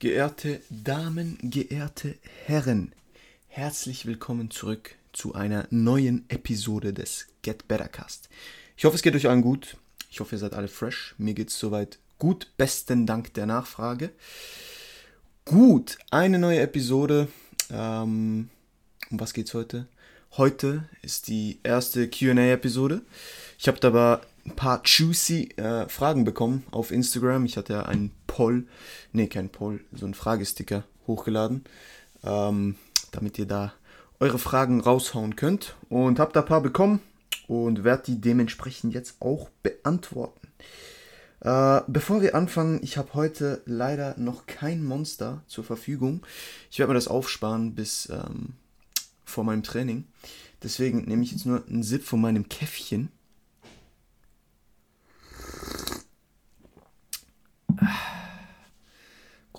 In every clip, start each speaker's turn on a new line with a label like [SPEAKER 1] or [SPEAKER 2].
[SPEAKER 1] Geehrte Damen, geehrte Herren, herzlich willkommen zurück zu einer neuen Episode des Get Better Cast. Ich hoffe, es geht euch allen gut. Ich hoffe, ihr seid alle fresh. Mir geht es soweit gut. Besten Dank der Nachfrage. Gut, eine neue Episode. Ähm, um was geht's heute? Heute ist die erste QA-Episode. Ich habe dabei ein paar juicy äh, Fragen bekommen auf Instagram. Ich hatte ja einen Poll, nee, kein Poll, so einen Fragesticker hochgeladen, ähm, damit ihr da eure Fragen raushauen könnt. Und habe da ein paar bekommen und werde die dementsprechend jetzt auch beantworten. Äh, bevor wir anfangen, ich habe heute leider noch kein Monster zur Verfügung. Ich werde mir das aufsparen bis ähm, vor meinem Training. Deswegen nehme ich jetzt nur einen Sip von meinem Käffchen.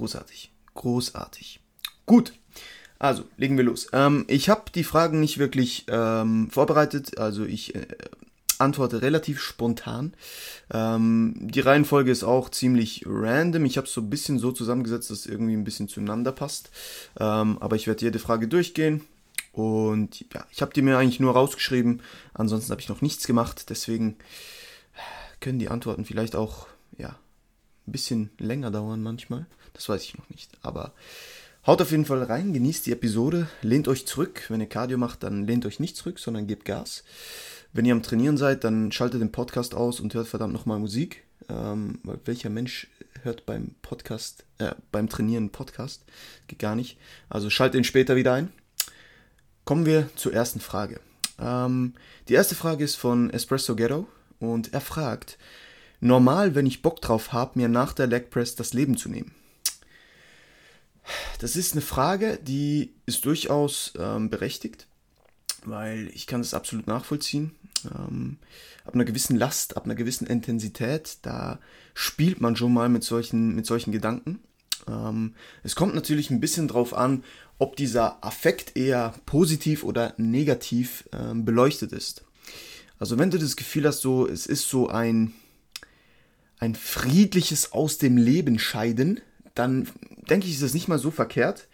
[SPEAKER 1] Großartig. Großartig. Gut. Also, legen wir los. Ähm, ich habe die Fragen nicht wirklich ähm, vorbereitet. Also, ich äh, antworte relativ spontan. Ähm, die Reihenfolge ist auch ziemlich random. Ich habe es so ein bisschen so zusammengesetzt, dass es irgendwie ein bisschen zueinander passt. Ähm, aber ich werde jede Frage durchgehen. Und ja, ich habe die mir eigentlich nur rausgeschrieben. Ansonsten habe ich noch nichts gemacht. Deswegen können die Antworten vielleicht auch ja, ein bisschen länger dauern manchmal. Das weiß ich noch nicht. Aber haut auf jeden Fall rein, genießt die Episode, lehnt euch zurück. Wenn ihr Cardio macht, dann lehnt euch nicht zurück, sondern gebt Gas. Wenn ihr am Trainieren seid, dann schaltet den Podcast aus und hört verdammt nochmal Musik. Ähm, weil welcher Mensch hört beim Podcast, äh, beim Trainieren Podcast? Geht gar nicht. Also schaltet ihn später wieder ein. Kommen wir zur ersten Frage. Ähm, die erste Frage ist von Espresso Ghetto und er fragt, normal, wenn ich Bock drauf habe, mir nach der Leg Press das Leben zu nehmen? Das ist eine Frage, die ist durchaus ähm, berechtigt, weil ich kann das absolut nachvollziehen. Ähm, ab einer gewissen Last, ab einer gewissen Intensität, da spielt man schon mal mit solchen, mit solchen Gedanken. Ähm, es kommt natürlich ein bisschen drauf an, ob dieser Affekt eher positiv oder negativ ähm, beleuchtet ist. Also wenn du das Gefühl hast, so es ist so ein ein friedliches aus dem Leben scheiden, dann denke ich, ist das nicht mal so verkehrt.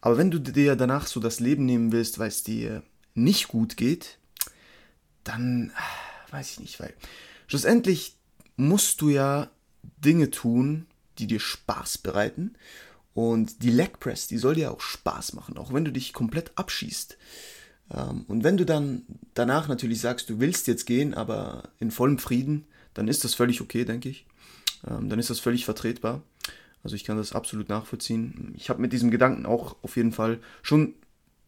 [SPEAKER 1] Aber wenn du dir danach so das Leben nehmen willst, weil es dir nicht gut geht, dann ah, weiß ich nicht, weil schlussendlich musst du ja Dinge tun, die dir Spaß bereiten. Und die Leg Press, die soll dir auch Spaß machen, auch wenn du dich komplett abschießt. Ähm, und wenn du dann danach natürlich sagst, du willst jetzt gehen, aber in vollem Frieden, dann ist das völlig okay, denke ich. Ähm, dann ist das völlig vertretbar. Also ich kann das absolut nachvollziehen. Ich habe mit diesem Gedanken auch auf jeden Fall schon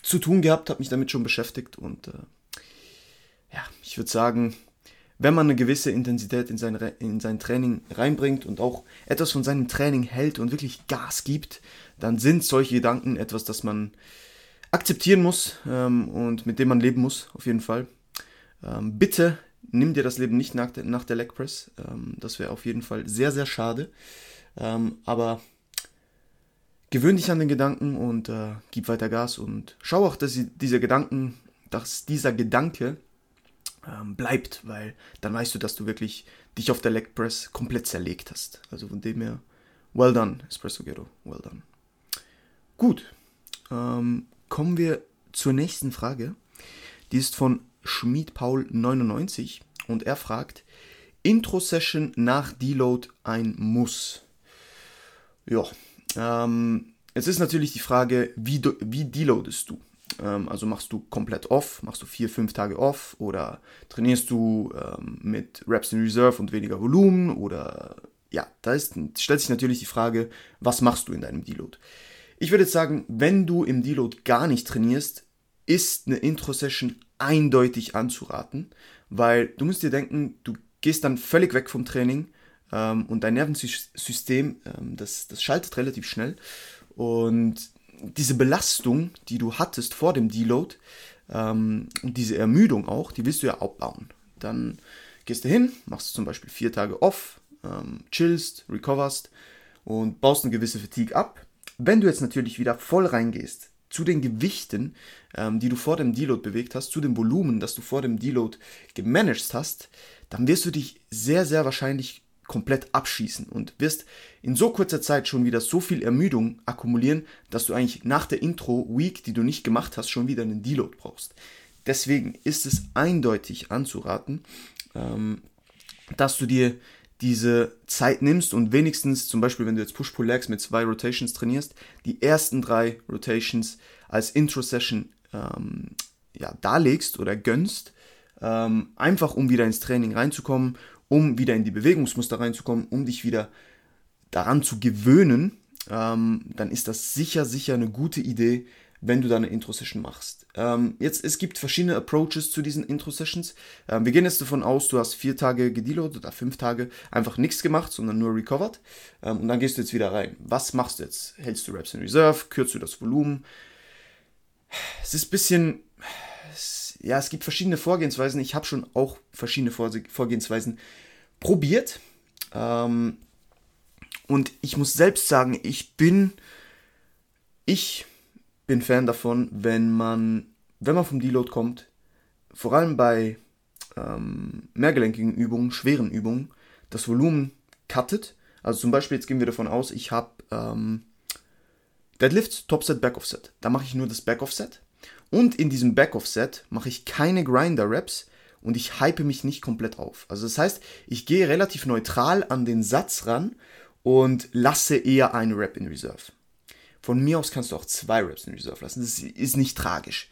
[SPEAKER 1] zu tun gehabt, habe mich damit schon beschäftigt und äh, ja, ich würde sagen, wenn man eine gewisse Intensität in sein, in sein Training reinbringt und auch etwas von seinem Training hält und wirklich Gas gibt, dann sind solche Gedanken etwas, das man akzeptieren muss ähm, und mit dem man leben muss, auf jeden Fall. Ähm, bitte nimm dir das Leben nicht nach der, nach der Leg Press. Ähm, das wäre auf jeden Fall sehr, sehr schade. Ähm, aber gewöhn dich an den Gedanken und äh, gib weiter Gas und schau auch, dass dieser Gedanken, dass dieser Gedanke ähm, bleibt, weil dann weißt du, dass du wirklich dich auf der Leg Press komplett zerlegt hast. Also von dem her, well done, Espresso Ghetto, well done. Gut, ähm, kommen wir zur nächsten Frage. Die ist von Schmied Paul 99 und er fragt, Intro-Session nach Deload ein Muss. Ja, ähm, es ist natürlich die Frage, wie, wie deloadest du? Ähm, also machst du komplett off, machst du vier, fünf Tage off oder trainierst du ähm, mit Reps in Reserve und weniger Volumen oder ja, da ist, stellt sich natürlich die Frage, was machst du in deinem Deload? Ich würde jetzt sagen, wenn du im Deload gar nicht trainierst, ist eine Intro-Session eindeutig anzuraten, weil du musst dir denken, du gehst dann völlig weg vom Training ähm, und dein Nervensystem, ähm, das, das schaltet relativ schnell und diese Belastung, die du hattest vor dem Deload ähm, und diese Ermüdung auch, die willst du ja abbauen. Dann gehst du hin, machst zum Beispiel vier Tage off, ähm, chillst, recoverst und baust eine gewisse Fatigue ab. Wenn du jetzt natürlich wieder voll reingehst, zu den Gewichten, ähm, die du vor dem Deload bewegt hast, zu dem Volumen, das du vor dem Deload gemanagt hast, dann wirst du dich sehr, sehr wahrscheinlich komplett abschießen und wirst in so kurzer Zeit schon wieder so viel Ermüdung akkumulieren, dass du eigentlich nach der Intro-Week, die du nicht gemacht hast, schon wieder einen Deload brauchst. Deswegen ist es eindeutig anzuraten, ähm, dass du dir diese Zeit nimmst und wenigstens, zum Beispiel, wenn du jetzt Push-Pull-Legs mit zwei Rotations trainierst, die ersten drei Rotations als Intro-Session ähm, ja, darlegst oder gönnst, ähm, einfach um wieder ins Training reinzukommen, um wieder in die Bewegungsmuster reinzukommen, um dich wieder daran zu gewöhnen, ähm, dann ist das sicher, sicher eine gute Idee, wenn du da eine Intro-Session machst. Ähm, jetzt, es gibt verschiedene Approaches zu diesen Intro-Sessions. Ähm, wir gehen jetzt davon aus, du hast vier Tage gedeloadet oder fünf Tage einfach nichts gemacht, sondern nur recovered. Ähm, und dann gehst du jetzt wieder rein. Was machst du jetzt? Hältst du Reps in Reserve? Kürzt du das Volumen? Es ist ein bisschen, ja, es gibt verschiedene Vorgehensweisen. Ich habe schon auch verschiedene Vorgehensweisen probiert. Ähm, und ich muss selbst sagen, ich bin, ich bin Fan davon, wenn man, wenn man vom Deload kommt, vor allem bei ähm, mehrgelenkigen Übungen, schweren Übungen, das Volumen cuttet. Also zum Beispiel, jetzt gehen wir davon aus, ich habe ähm, Deadlift, Topset, Backoffset. Da mache ich nur das Backoffset. Und in diesem Backoffset mache ich keine Grinder-Raps und ich hype mich nicht komplett auf. Also das heißt, ich gehe relativ neutral an den Satz ran und lasse eher eine Rap in Reserve. Von mir aus kannst du auch zwei Reps in Reserve lassen. Das ist nicht tragisch.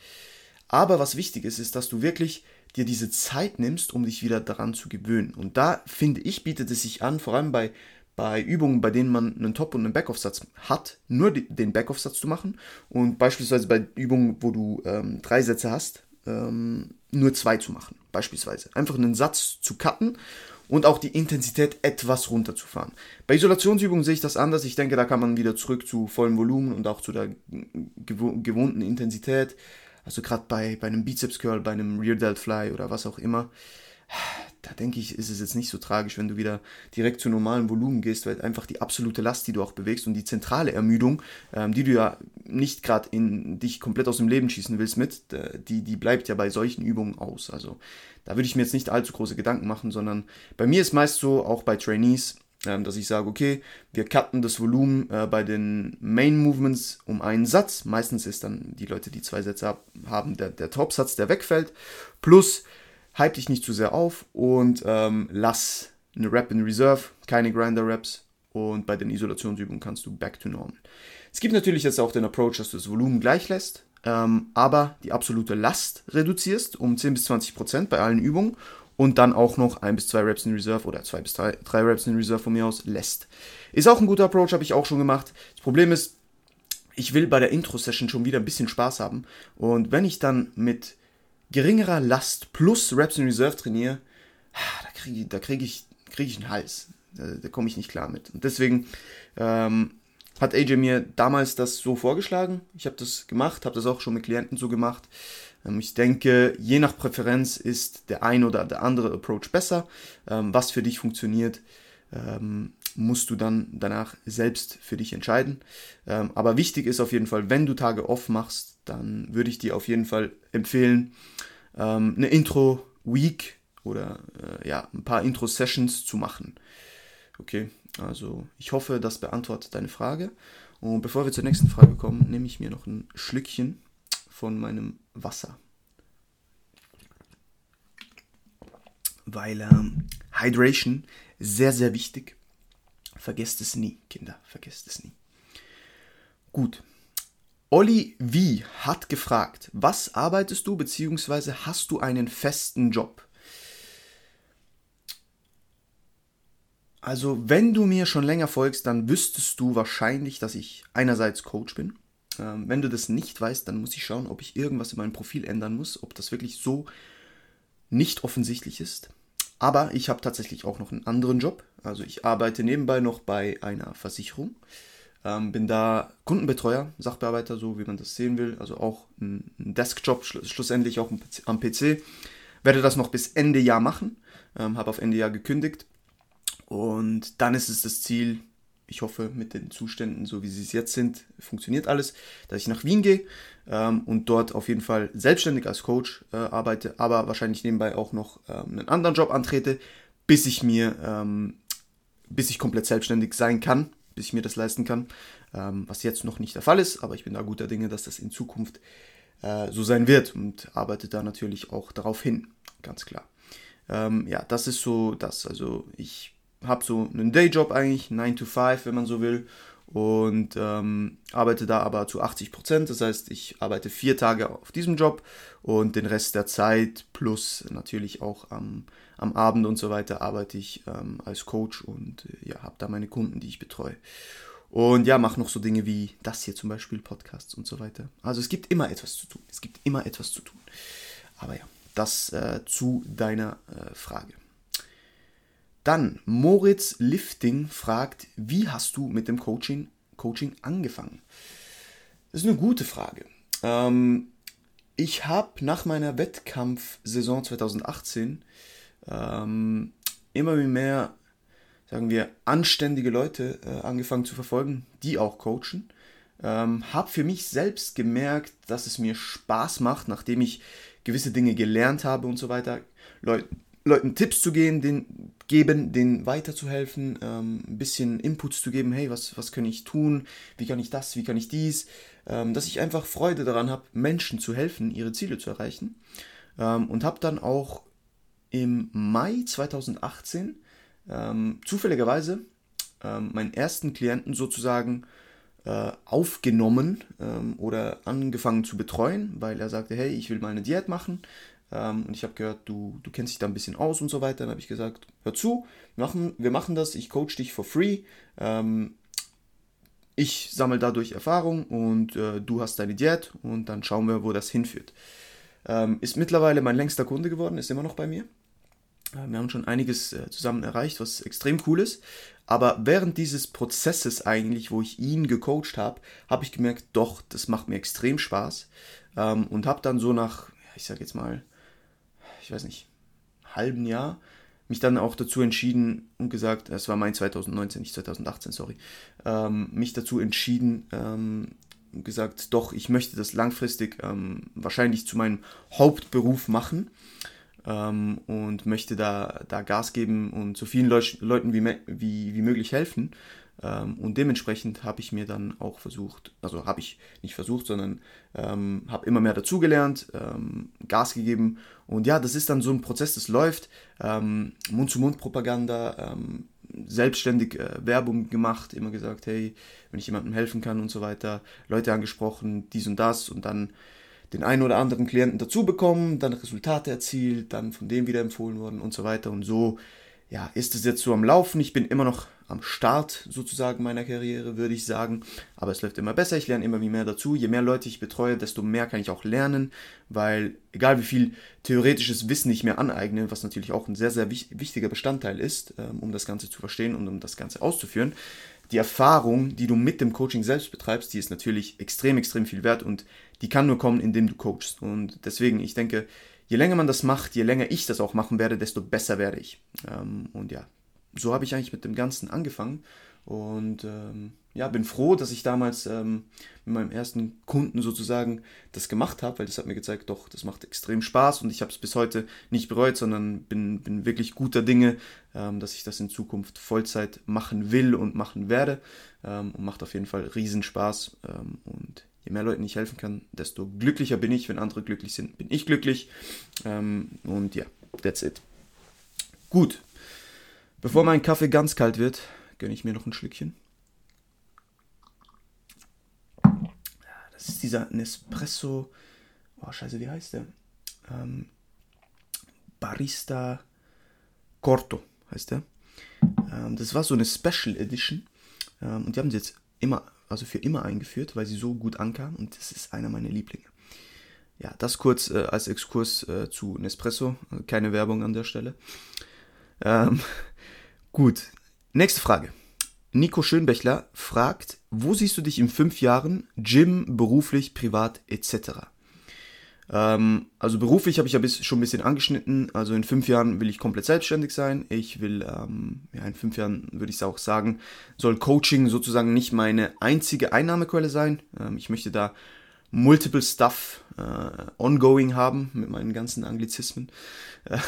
[SPEAKER 1] Aber was wichtig ist, ist, dass du wirklich dir diese Zeit nimmst, um dich wieder daran zu gewöhnen. Und da finde ich, bietet es sich an, vor allem bei, bei Übungen, bei denen man einen Top- und einen Backoff-Satz hat, nur den Backoff-Satz zu machen. Und beispielsweise bei Übungen, wo du ähm, drei Sätze hast, ähm, nur zwei zu machen. Beispielsweise. Einfach einen Satz zu cutten und auch die Intensität etwas runterzufahren. Bei Isolationsübungen sehe ich das anders. Ich denke, da kann man wieder zurück zu vollem Volumen und auch zu der gewohnten Intensität. Also gerade bei, bei einem Bizeps Curl, bei einem Rear Delt Fly oder was auch immer da denke ich, ist es jetzt nicht so tragisch, wenn du wieder direkt zu normalen Volumen gehst, weil einfach die absolute Last, die du auch bewegst und die zentrale Ermüdung, ähm, die du ja nicht gerade in dich komplett aus dem Leben schießen willst mit, die, die bleibt ja bei solchen Übungen aus. Also da würde ich mir jetzt nicht allzu große Gedanken machen, sondern bei mir ist meist so, auch bei Trainees, ähm, dass ich sage, okay, wir cutten das Volumen äh, bei den Main Movements um einen Satz. Meistens ist dann die Leute, die zwei Sätze haben, der, der Topsatz, der wegfällt, plus hype dich nicht zu sehr auf und ähm, lass eine Rap in Reserve, keine Grinder-Raps und bei den Isolationsübungen kannst du back to normal. Es gibt natürlich jetzt auch den Approach, dass du das Volumen gleich lässt, ähm, aber die absolute Last reduzierst um 10 bis 20 Prozent bei allen Übungen und dann auch noch ein bis zwei Reps in Reserve oder zwei bis drei, drei Reps in Reserve von mir aus lässt. Ist auch ein guter Approach, habe ich auch schon gemacht. Das Problem ist, ich will bei der Intro-Session schon wieder ein bisschen Spaß haben und wenn ich dann mit geringerer Last plus Reps in Reserve trainiere, da kriege da krieg ich, krieg ich einen Hals. Da, da komme ich nicht klar mit. Und deswegen ähm, hat AJ mir damals das so vorgeschlagen. Ich habe das gemacht, habe das auch schon mit Klienten so gemacht. Ähm, ich denke, je nach Präferenz ist der ein oder der andere Approach besser. Ähm, was für dich funktioniert, ähm, musst du dann danach selbst für dich entscheiden. Ähm, aber wichtig ist auf jeden Fall, wenn du Tage off machst, dann würde ich dir auf jeden Fall empfehlen, ähm, eine Intro-Week oder äh, ja, ein paar Intro-Sessions zu machen. Okay, also ich hoffe, das beantwortet deine Frage. Und bevor wir zur nächsten Frage kommen, nehme ich mir noch ein Schlückchen von meinem Wasser. Weil ähm, Hydration sehr, sehr wichtig. Vergesst es nie, Kinder, vergesst es nie. Gut, Olli V. hat gefragt, was arbeitest du bzw. hast du einen festen Job? Also, wenn du mir schon länger folgst, dann wüsstest du wahrscheinlich, dass ich einerseits Coach bin. Ähm, wenn du das nicht weißt, dann muss ich schauen, ob ich irgendwas in meinem Profil ändern muss, ob das wirklich so nicht offensichtlich ist. Aber ich habe tatsächlich auch noch einen anderen Job. Also ich arbeite nebenbei noch bei einer Versicherung. Ähm, bin da Kundenbetreuer, Sachbearbeiter, so wie man das sehen will. Also auch ein, Deskjob, schlu schlussendlich auch am PC. Werde das noch bis Ende Jahr machen. Ähm, Habe auf Ende Jahr gekündigt. Und dann ist es das Ziel, ich hoffe, mit den Zuständen, so wie sie es jetzt sind, funktioniert alles, dass ich nach Wien gehe ähm, und dort auf jeden Fall selbstständig als Coach äh, arbeite, aber wahrscheinlich nebenbei auch noch ähm, einen anderen Job antrete, bis ich mir ähm, bis ich komplett selbstständig sein kann, bis ich mir das leisten kann. Ähm, was jetzt noch nicht der Fall ist, aber ich bin da guter Dinge, dass das in Zukunft äh, so sein wird und arbeite da natürlich auch darauf hin, ganz klar. Ähm, ja, das ist so das. Also ich habe so einen Dayjob eigentlich, 9 to 5, wenn man so will, und ähm, arbeite da aber zu 80 Prozent. Das heißt, ich arbeite vier Tage auf diesem Job und den Rest der Zeit plus natürlich auch am, am Abend und so weiter arbeite ich ähm, als Coach und äh, ja, habe da meine Kunden, die ich betreue. Und ja, mache noch so Dinge wie das hier zum Beispiel, Podcasts und so weiter. Also es gibt immer etwas zu tun. Es gibt immer etwas zu tun. Aber ja, das äh, zu deiner äh, Frage. Dann Moritz Lifting fragt, wie hast du mit dem Coaching, Coaching angefangen? Das ist eine gute Frage. Ähm, ich habe nach meiner Wettkampfsaison 2018 ähm, immer mehr, sagen wir, anständige Leute äh, angefangen zu verfolgen, die auch coachen. Ähm, habe für mich selbst gemerkt, dass es mir Spaß macht, nachdem ich gewisse Dinge gelernt habe und so weiter, Leuten, Leuten Tipps zu gehen, den, geben, denen weiterzuhelfen, ähm, ein bisschen Inputs zu geben, hey, was, was kann ich tun, wie kann ich das, wie kann ich dies, ähm, dass ich einfach Freude daran habe, Menschen zu helfen, ihre Ziele zu erreichen. Ähm, und habe dann auch im Mai 2018 ähm, zufälligerweise ähm, meinen ersten Klienten sozusagen äh, aufgenommen ähm, oder angefangen zu betreuen, weil er sagte, hey, ich will mal eine Diät machen. Ähm, und ich habe gehört, du, du kennst dich da ein bisschen aus und so weiter. Dann habe ich gesagt, hör zu, wir machen, wir machen das, ich coach dich for free. Ähm, ich sammle dadurch Erfahrung und äh, du hast deine Diät und dann schauen wir, wo das hinführt. Ähm, ist mittlerweile mein längster Kunde geworden, ist immer noch bei mir. Äh, wir haben schon einiges äh, zusammen erreicht, was extrem cool ist. Aber während dieses Prozesses eigentlich, wo ich ihn gecoacht habe, habe ich gemerkt, doch, das macht mir extrem Spaß. Ähm, und habe dann so nach, ich sage jetzt mal, ich weiß nicht, halben Jahr mich dann auch dazu entschieden und gesagt, es war mein 2019, nicht 2018, sorry, ähm, mich dazu entschieden, ähm, gesagt, doch, ich möchte das langfristig ähm, wahrscheinlich zu meinem Hauptberuf machen ähm, und möchte da, da Gas geben und so vielen Leu Leuten wie, wie, wie möglich helfen. Ähm, und dementsprechend habe ich mir dann auch versucht, also habe ich nicht versucht, sondern ähm, habe immer mehr dazugelernt, ähm, Gas gegeben. Und ja, das ist dann so ein Prozess, das läuft. Ähm, Mund-zu-Mund-Propaganda, ähm, selbstständig äh, Werbung gemacht, immer gesagt, hey, wenn ich jemandem helfen kann und so weiter, Leute angesprochen, dies und das und dann den einen oder anderen Klienten dazu bekommen, dann Resultate erzielt, dann von dem wieder empfohlen worden und so weiter. Und so ja, ist es jetzt so am Laufen. Ich bin immer noch am Start sozusagen meiner Karriere, würde ich sagen. Aber es läuft immer besser, ich lerne immer mehr dazu. Je mehr Leute ich betreue, desto mehr kann ich auch lernen, weil egal wie viel theoretisches Wissen ich mir aneigne, was natürlich auch ein sehr, sehr wichtiger Bestandteil ist, ähm, um das Ganze zu verstehen und um das Ganze auszuführen, die Erfahrung, die du mit dem Coaching selbst betreibst, die ist natürlich extrem, extrem viel wert und die kann nur kommen, indem du coachst. Und deswegen, ich denke, je länger man das macht, je länger ich das auch machen werde, desto besser werde ich. Ähm, und ja, so habe ich eigentlich mit dem Ganzen angefangen. Und ähm, ja, bin froh, dass ich damals ähm, mit meinem ersten Kunden sozusagen das gemacht habe, weil das hat mir gezeigt, doch, das macht extrem Spaß und ich habe es bis heute nicht bereut, sondern bin, bin wirklich guter Dinge, ähm, dass ich das in Zukunft Vollzeit machen will und machen werde. Ähm, und macht auf jeden Fall riesen Spaß. Ähm, und je mehr Leuten ich helfen kann, desto glücklicher bin ich. Wenn andere glücklich sind, bin ich glücklich. Ähm, und ja, that's it. Gut. Bevor mein Kaffee ganz kalt wird, gönne ich mir noch ein Schlückchen. Das ist dieser Nespresso. Oh, scheiße, wie heißt der? Ähm, Barista Corto heißt der. Ähm, das war so eine Special Edition. Ähm, und die haben sie jetzt immer, also für immer eingeführt, weil sie so gut ankam. Und das ist einer meiner Lieblinge. Ja, das kurz äh, als Exkurs äh, zu Nespresso. Keine Werbung an der Stelle. Ähm, gut, nächste Frage. Nico Schönbächler fragt, wo siehst du dich in fünf Jahren, Gym, beruflich, privat etc.? Ähm, also beruflich habe ich ja bis, schon ein bisschen angeschnitten. Also in fünf Jahren will ich komplett selbstständig sein. Ich will, ähm, ja, in fünf Jahren würde ich auch sagen, soll Coaching sozusagen nicht meine einzige Einnahmequelle sein. Ähm, ich möchte da multiple Stuff äh, ongoing haben mit meinen ganzen Anglizismen. Äh,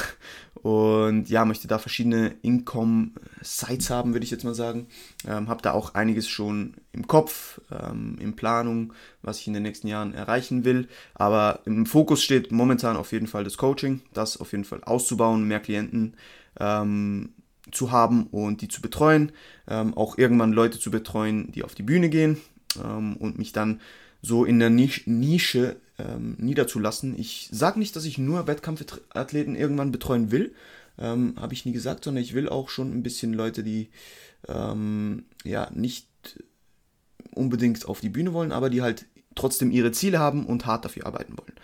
[SPEAKER 1] und ja, möchte da verschiedene Income-Sites haben, würde ich jetzt mal sagen. Ähm, habe da auch einiges schon im Kopf, ähm, in Planung, was ich in den nächsten Jahren erreichen will. Aber im Fokus steht momentan auf jeden Fall das Coaching, das auf jeden Fall auszubauen, mehr Klienten ähm, zu haben und die zu betreuen. Ähm, auch irgendwann Leute zu betreuen, die auf die Bühne gehen ähm, und mich dann so in der Nische ähm, niederzulassen. Ich sage nicht, dass ich nur Wettkampfathleten irgendwann betreuen will, ähm, habe ich nie gesagt, sondern ich will auch schon ein bisschen Leute, die ähm, ja nicht unbedingt auf die Bühne wollen, aber die halt trotzdem ihre Ziele haben und hart dafür arbeiten wollen.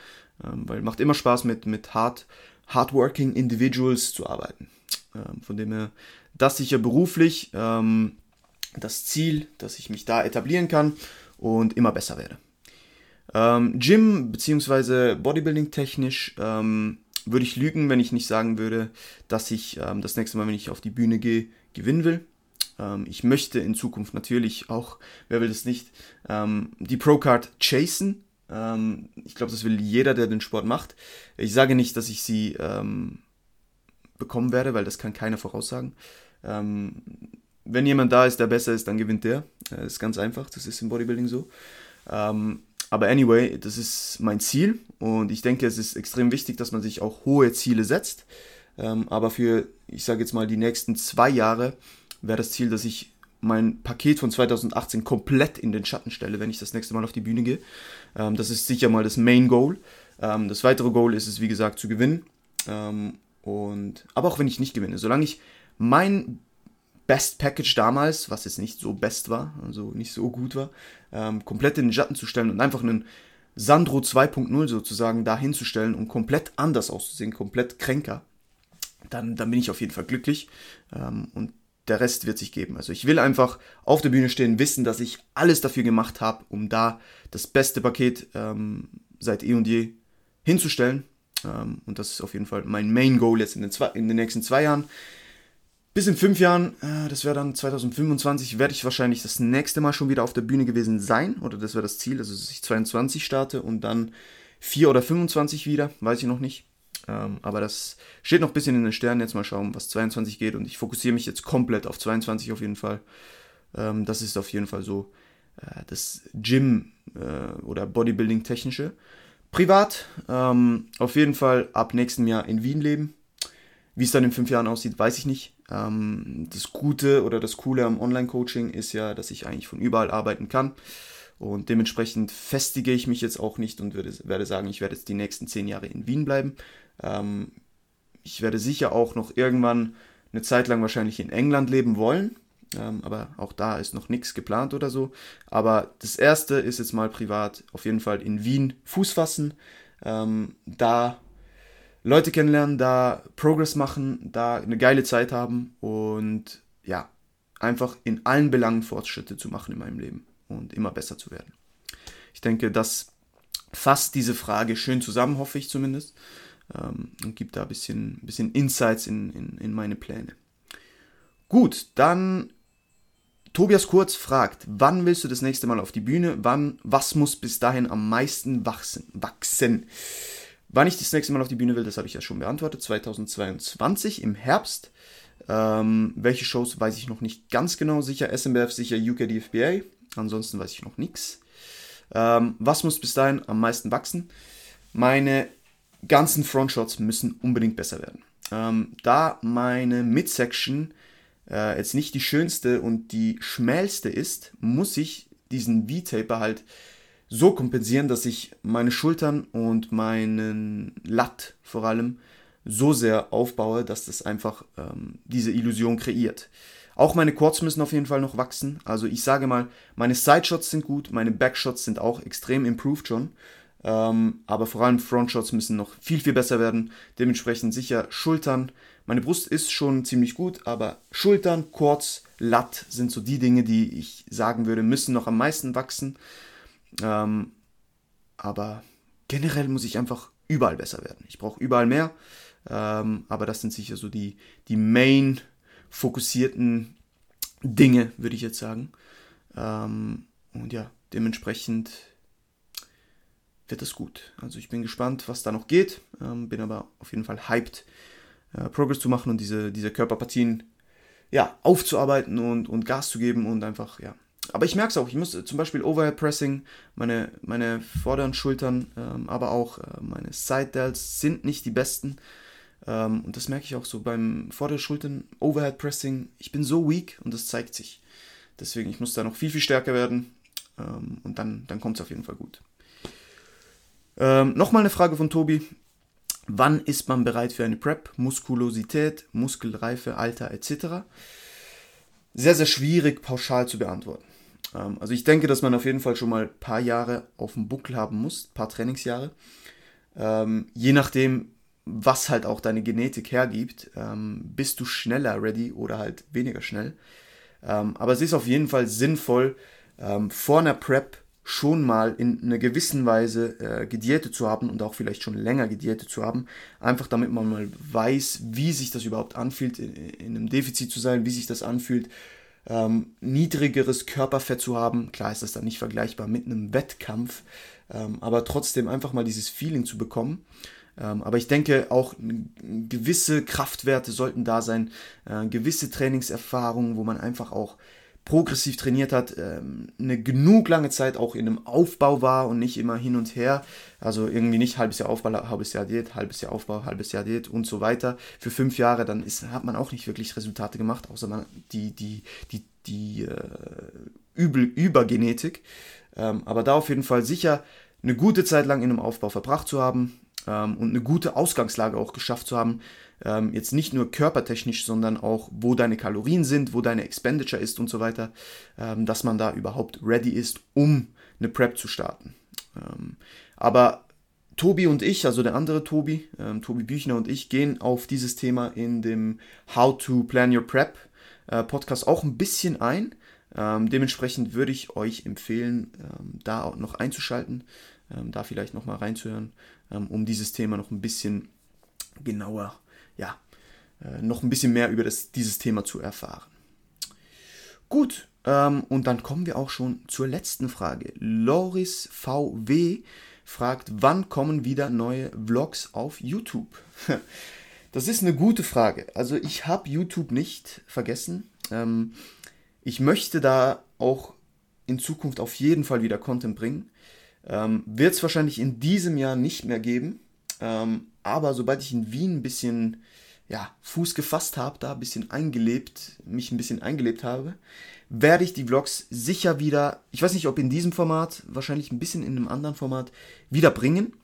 [SPEAKER 1] Ähm, weil macht immer Spaß mit, mit hard, hardworking Individuals zu arbeiten. Ähm, von dem her, das sicher beruflich ähm, das Ziel, dass ich mich da etablieren kann und immer besser werde. Ähm, Gym bzw. Bodybuilding technisch ähm, würde ich lügen, wenn ich nicht sagen würde, dass ich ähm, das nächste Mal, wenn ich auf die Bühne gehe, gewinnen will. Ähm, ich möchte in Zukunft natürlich auch, wer will das nicht, ähm, die Pro-Card chasen. Ähm, ich glaube, das will jeder, der den Sport macht. Ich sage nicht, dass ich sie bekommen werde, weil das kann keiner voraussagen. wenn jemand da ist, der besser ist, dann gewinnt der. Das ist ganz einfach, das ist im Bodybuilding so. Ähm, aber anyway, das ist mein Ziel und ich denke, es ist extrem wichtig, dass man sich auch hohe Ziele setzt. Ähm, aber für, ich sage jetzt mal, die nächsten zwei Jahre wäre das Ziel, dass ich mein Paket von 2018 komplett in den Schatten stelle, wenn ich das nächste Mal auf die Bühne gehe. Ähm, das ist sicher mal das Main Goal. Ähm, das weitere Goal ist es, wie gesagt, zu gewinnen. Ähm, und, aber auch wenn ich nicht gewinne, solange ich mein Best Package damals, was jetzt nicht so best war, also nicht so gut war, ähm, komplett in den Schatten zu stellen und einfach einen Sandro 2.0 sozusagen da hinzustellen und komplett anders auszusehen, komplett kränker, dann, dann bin ich auf jeden Fall glücklich ähm, und der Rest wird sich geben. Also ich will einfach auf der Bühne stehen, wissen, dass ich alles dafür gemacht habe, um da das beste Paket ähm, seit eh und je hinzustellen. Ähm, und das ist auf jeden Fall mein Main Goal jetzt in den, zwei, in den nächsten zwei Jahren. Bis in fünf Jahren, äh, das wäre dann 2025, werde ich wahrscheinlich das nächste Mal schon wieder auf der Bühne gewesen sein. Oder das wäre das Ziel, also dass ich 22 starte und dann 4 oder 25 wieder, weiß ich noch nicht. Ähm, aber das steht noch ein bisschen in den Sternen. Jetzt mal schauen, was 22 geht. Und ich fokussiere mich jetzt komplett auf 22 auf jeden Fall. Ähm, das ist auf jeden Fall so äh, das Gym äh, oder Bodybuilding-technische. Privat, ähm, auf jeden Fall ab nächstem Jahr in Wien leben. Wie es dann in fünf Jahren aussieht, weiß ich nicht. Ähm, das Gute oder das Coole am Online-Coaching ist ja, dass ich eigentlich von überall arbeiten kann. Und dementsprechend festige ich mich jetzt auch nicht und würde, werde sagen, ich werde jetzt die nächsten zehn Jahre in Wien bleiben. Ähm, ich werde sicher auch noch irgendwann eine Zeit lang wahrscheinlich in England leben wollen. Ähm, aber auch da ist noch nichts geplant oder so. Aber das erste ist jetzt mal privat auf jeden Fall in Wien Fuß fassen. Ähm, da Leute kennenlernen, da Progress machen, da eine geile Zeit haben und ja, einfach in allen Belangen Fortschritte zu machen in meinem Leben und immer besser zu werden. Ich denke, das fasst diese Frage schön zusammen, hoffe ich zumindest, ähm, und gibt da ein bisschen, bisschen Insights in, in, in meine Pläne. Gut, dann Tobias Kurz fragt, wann willst du das nächste Mal auf die Bühne? Wann, was muss bis dahin am meisten wachsen? wachsen? Wann ich das nächste Mal auf die Bühne will, das habe ich ja schon beantwortet. 2022 im Herbst. Ähm, welche Shows weiß ich noch nicht ganz genau. Sicher SMBF, sicher UKDFBA. Ansonsten weiß ich noch nichts. Ähm, was muss bis dahin am meisten wachsen? Meine ganzen Frontshots müssen unbedingt besser werden. Ähm, da meine Midsection äh, jetzt nicht die schönste und die schmälste ist, muss ich diesen V-Taper halt so kompensieren, dass ich meine Schultern und meinen Latt vor allem so sehr aufbaue, dass das einfach ähm, diese Illusion kreiert. Auch meine Quads müssen auf jeden Fall noch wachsen. Also ich sage mal, meine Sideshots sind gut, meine Backshots sind auch extrem improved schon. Ähm, aber vor allem Frontshots müssen noch viel, viel besser werden. Dementsprechend sicher Schultern. Meine Brust ist schon ziemlich gut, aber Schultern, Quads, Latt sind so die Dinge, die ich sagen würde, müssen noch am meisten wachsen. Ähm, aber generell muss ich einfach überall besser werden. Ich brauche überall mehr. Ähm, aber das sind sicher so die, die main fokussierten Dinge, würde ich jetzt sagen. Ähm, und ja, dementsprechend wird es gut. Also ich bin gespannt, was da noch geht, ähm, bin aber auf jeden Fall hyped, äh, Progress zu machen und diese, diese Körperpartien ja, aufzuarbeiten und, und Gas zu geben und einfach, ja. Aber ich merke es auch, ich muss zum Beispiel Overhead Pressing, meine, meine vorderen Schultern, ähm, aber auch äh, meine Side Delts sind nicht die besten. Ähm, und das merke ich auch so beim vorderen Schultern, Overhead Pressing, ich bin so weak und das zeigt sich. Deswegen, ich muss da noch viel, viel stärker werden ähm, und dann, dann kommt es auf jeden Fall gut. Ähm, Nochmal eine Frage von Tobi. Wann ist man bereit für eine Prep? Muskulosität, Muskelreife, Alter etc. Sehr, sehr schwierig pauschal zu beantworten. Ähm, also ich denke, dass man auf jeden Fall schon mal ein paar Jahre auf dem Buckel haben muss, ein paar Trainingsjahre. Ähm, je nachdem, was halt auch deine Genetik hergibt, ähm, bist du schneller ready oder halt weniger schnell. aber es ist auf jeden Fall sinnvoll, vor einer Prep schon mal in einer gewissen Weise äh, gediätet zu haben und auch vielleicht schon länger gediätet zu haben. Einfach damit man mal weiß, wie sich das überhaupt anfühlt, in, in einem Defizit zu sein, wie sich das anfühlt, ähm, niedrigeres Körperfett zu haben. Klar ist das dann nicht vergleichbar mit einem Wettkampf, ähm, aber trotzdem einfach mal dieses Feeling zu bekommen. Ähm, aber ich denke, auch gewisse Kraftwerte sollten da sein, äh, gewisse Trainingserfahrungen, wo man einfach auch progressiv trainiert hat, ähm, eine genug lange Zeit auch in einem Aufbau war und nicht immer hin und her. Also irgendwie nicht halbes Jahr Aufbau, halbes Jahr Diät, halbes Jahr Aufbau, halbes Jahr Diät und so weiter. Für fünf Jahre, dann ist, hat man auch nicht wirklich Resultate gemacht, außer man die, die, die, die äh, Übel, Übergenetik. Ähm, aber da auf jeden Fall sicher eine gute Zeit lang in einem Aufbau verbracht zu haben ähm, und eine gute Ausgangslage auch geschafft zu haben, ähm, jetzt nicht nur körpertechnisch, sondern auch, wo deine Kalorien sind, wo deine Expenditure ist und so weiter, ähm, dass man da überhaupt ready ist, um eine Prep zu starten. Ähm, aber Tobi und ich, also der andere Tobi, ähm, Tobi Büchner und ich, gehen auf dieses Thema in dem How to Plan Your Prep äh, Podcast auch ein bisschen ein. Ähm, dementsprechend würde ich euch empfehlen, ähm, da auch noch einzuschalten, da vielleicht noch mal reinzuhören, um dieses Thema noch ein bisschen genauer ja, äh, noch ein bisschen mehr über das, dieses Thema zu erfahren. Gut, ähm, und dann kommen wir auch schon zur letzten Frage. Loris VW fragt, wann kommen wieder neue Vlogs auf YouTube? Das ist eine gute Frage. Also ich habe YouTube nicht vergessen. Ähm, ich möchte da auch in Zukunft auf jeden Fall wieder Content bringen. Ähm, Wird es wahrscheinlich in diesem Jahr nicht mehr geben. Ähm, aber sobald ich in Wien ein bisschen ja, Fuß gefasst habe, da ein bisschen eingelebt, mich ein bisschen eingelebt habe, werde ich die Vlogs sicher wieder, ich weiß nicht, ob in diesem Format, wahrscheinlich ein bisschen in einem anderen Format, wieder bringen.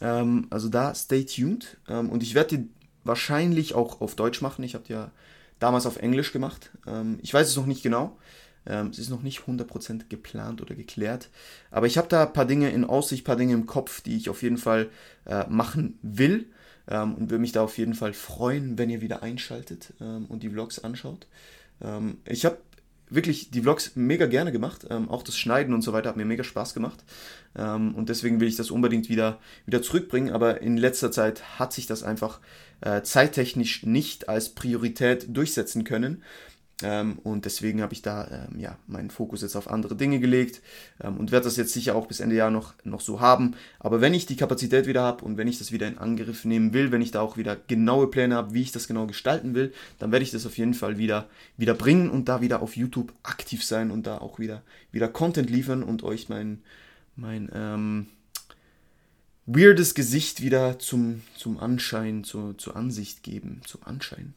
[SPEAKER 1] Ähm, also da stay tuned. Ähm, und ich werde die wahrscheinlich auch auf Deutsch machen. Ich habe die ja damals auf Englisch gemacht. Ähm, ich weiß es noch nicht genau. Ähm, es ist noch nicht 100% geplant oder geklärt. Aber ich habe da ein paar Dinge in Aussicht, ein paar Dinge im Kopf, die ich auf jeden Fall äh, machen will. Ähm, und würde mich da auf jeden Fall freuen, wenn ihr wieder einschaltet ähm, und die Vlogs anschaut. Ich habe wirklich die Vlogs mega gerne gemacht. Auch das Schneiden und so weiter hat mir mega Spaß gemacht. Und deswegen will ich das unbedingt wieder, wieder zurückbringen. Aber in letzter Zeit hat sich das einfach äh, zeittechnisch nicht als Priorität durchsetzen können. Ähm, und deswegen habe ich da ähm, ja, meinen Fokus jetzt auf andere Dinge gelegt ähm, und werde das jetzt sicher auch bis Ende Jahr noch, noch so haben. Aber wenn ich die Kapazität wieder habe und wenn ich das wieder in Angriff nehmen will, wenn ich da auch wieder genaue Pläne habe, wie ich das genau gestalten will, dann werde ich das auf jeden Fall wieder, wieder bringen und da wieder auf YouTube aktiv sein und da auch wieder, wieder Content liefern und euch mein, mein ähm, weirdes Gesicht wieder zum, zum Anschein, zur, zur Ansicht geben. Zum Anschein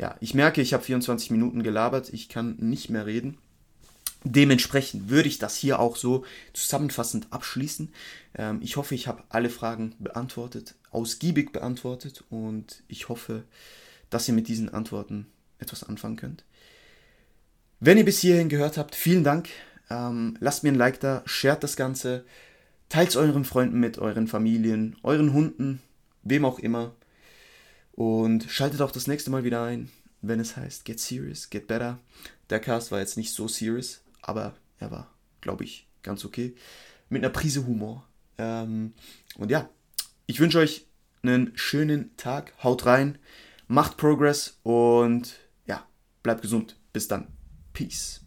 [SPEAKER 1] ja, ich merke, ich habe 24 Minuten gelabert, ich kann nicht mehr reden. Dementsprechend würde ich das hier auch so zusammenfassend abschließen. Ähm, ich hoffe, ich habe alle Fragen beantwortet, ausgiebig beantwortet und ich hoffe, dass ihr mit diesen Antworten etwas anfangen könnt. Wenn ihr bis hierhin gehört habt, vielen Dank. Ähm, lasst mir ein Like da, shared das Ganze, teilt es euren Freunden mit, euren Familien, euren Hunden, wem auch immer. Und schaltet auch das nächste Mal wieder ein, wenn es heißt Get Serious, Get Better. Der Cast war jetzt nicht so serious, aber er war, glaube ich, ganz okay. Mit einer Prise Humor. Ähm, und ja, ich wünsche euch einen schönen Tag. Haut rein, macht Progress und ja, bleibt gesund. Bis dann. Peace.